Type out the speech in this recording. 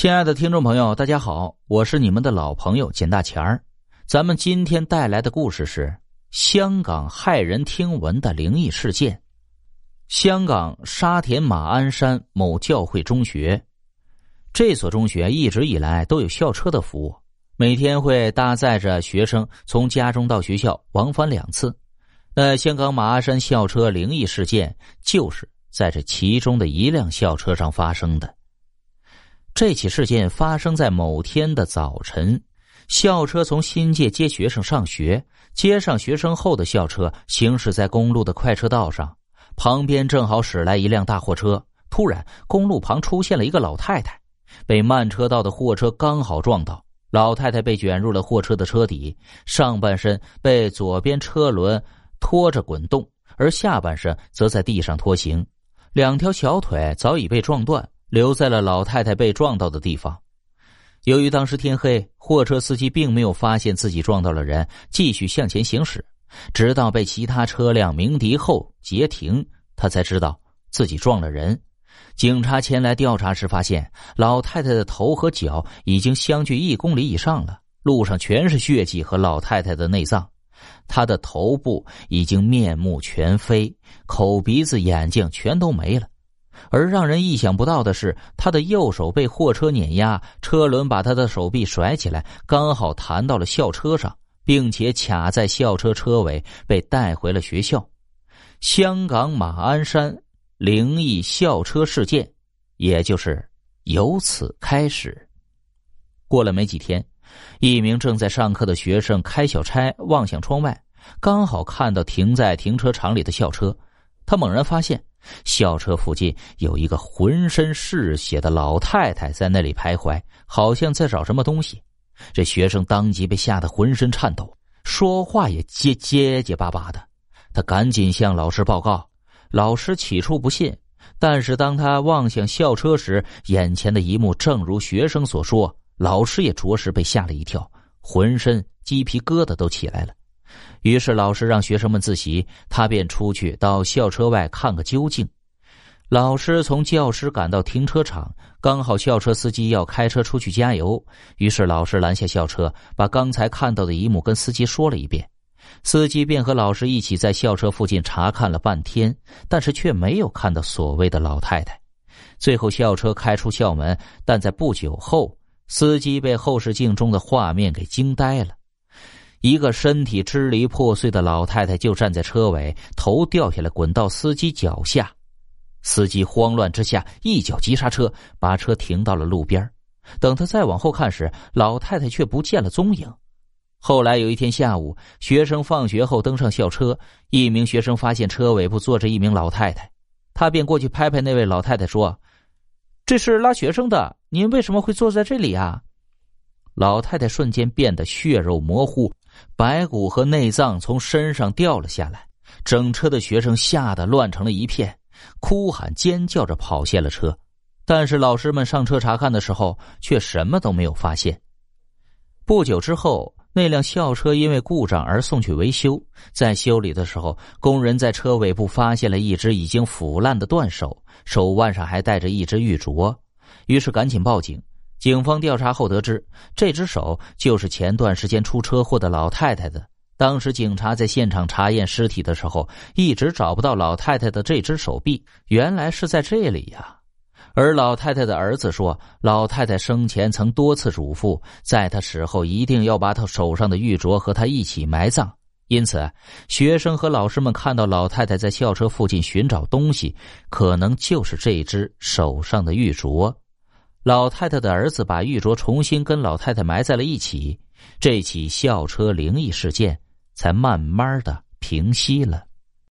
亲爱的听众朋友，大家好，我是你们的老朋友简大钱儿。咱们今天带来的故事是香港骇人听闻的灵异事件。香港沙田马鞍山某教会中学，这所中学一直以来都有校车的服务，每天会搭载着学生从家中到学校往返两次。那香港马鞍山校车灵异事件就是在这其中的一辆校车上发生的。这起事件发生在某天的早晨，校车从新界接学生上学，接上学生后的校车行驶在公路的快车道上，旁边正好驶来一辆大货车。突然，公路旁出现了一个老太太，被慢车道的货车刚好撞到，老太太被卷入了货车的车底，上半身被左边车轮拖着滚动，而下半身则在地上拖行，两条小腿早已被撞断。留在了老太太被撞到的地方。由于当时天黑，货车司机并没有发现自己撞到了人，继续向前行驶，直到被其他车辆鸣笛后截停，他才知道自己撞了人。警察前来调查时，发现老太太的头和脚已经相距一公里以上了，路上全是血迹和老太太的内脏，她的头部已经面目全非，口鼻子眼睛全都没了。而让人意想不到的是，他的右手被货车碾压，车轮把他的手臂甩起来，刚好弹到了校车上，并且卡在校车车尾，被带回了学校。香港马鞍山灵异校车事件，也就是由此开始。过了没几天，一名正在上课的学生开小差望向窗外，刚好看到停在停车场里的校车，他猛然发现。校车附近有一个浑身是血的老太太在那里徘徊，好像在找什么东西。这学生当即被吓得浑身颤抖，说话也结结结巴巴的。他赶紧向老师报告。老师起初不信，但是当他望向校车时，眼前的一幕正如学生所说，老师也着实被吓了一跳，浑身鸡皮疙瘩都起来了。于是老师让学生们自习，他便出去到校车外看个究竟。老师从教室赶到停车场，刚好校车司机要开车出去加油，于是老师拦下校车，把刚才看到的一幕跟司机说了一遍。司机便和老师一起在校车附近查看了半天，但是却没有看到所谓的老太太。最后校车开出校门，但在不久后，司机被后视镜中的画面给惊呆了。一个身体支离破碎的老太太就站在车尾，头掉下来滚到司机脚下。司机慌乱之下一脚急刹车，把车停到了路边。等他再往后看时，老太太却不见了踪影。后来有一天下午，学生放学后登上校车，一名学生发现车尾部坐着一名老太太，他便过去拍拍那位老太太说：“这是拉学生的，您为什么会坐在这里啊？”老太太瞬间变得血肉模糊。白骨和内脏从身上掉了下来，整车的学生吓得乱成了一片，哭喊尖叫着跑下了车。但是老师们上车查看的时候，却什么都没有发现。不久之后，那辆校车因为故障而送去维修，在修理的时候，工人在车尾部发现了一只已经腐烂的断手，手腕上还带着一只玉镯，于是赶紧报警。警方调查后得知，这只手就是前段时间出车祸的老太太的。当时警察在现场查验尸体的时候，一直找不到老太太的这只手臂，原来是在这里呀。而老太太的儿子说，老太太生前曾多次嘱咐，在她死后一定要把她手上的玉镯和她一起埋葬。因此，学生和老师们看到老太太在校车附近寻找东西，可能就是这只手上的玉镯。老太太的儿子把玉镯重新跟老太太埋在了一起，这起校车灵异事件才慢慢的平息了。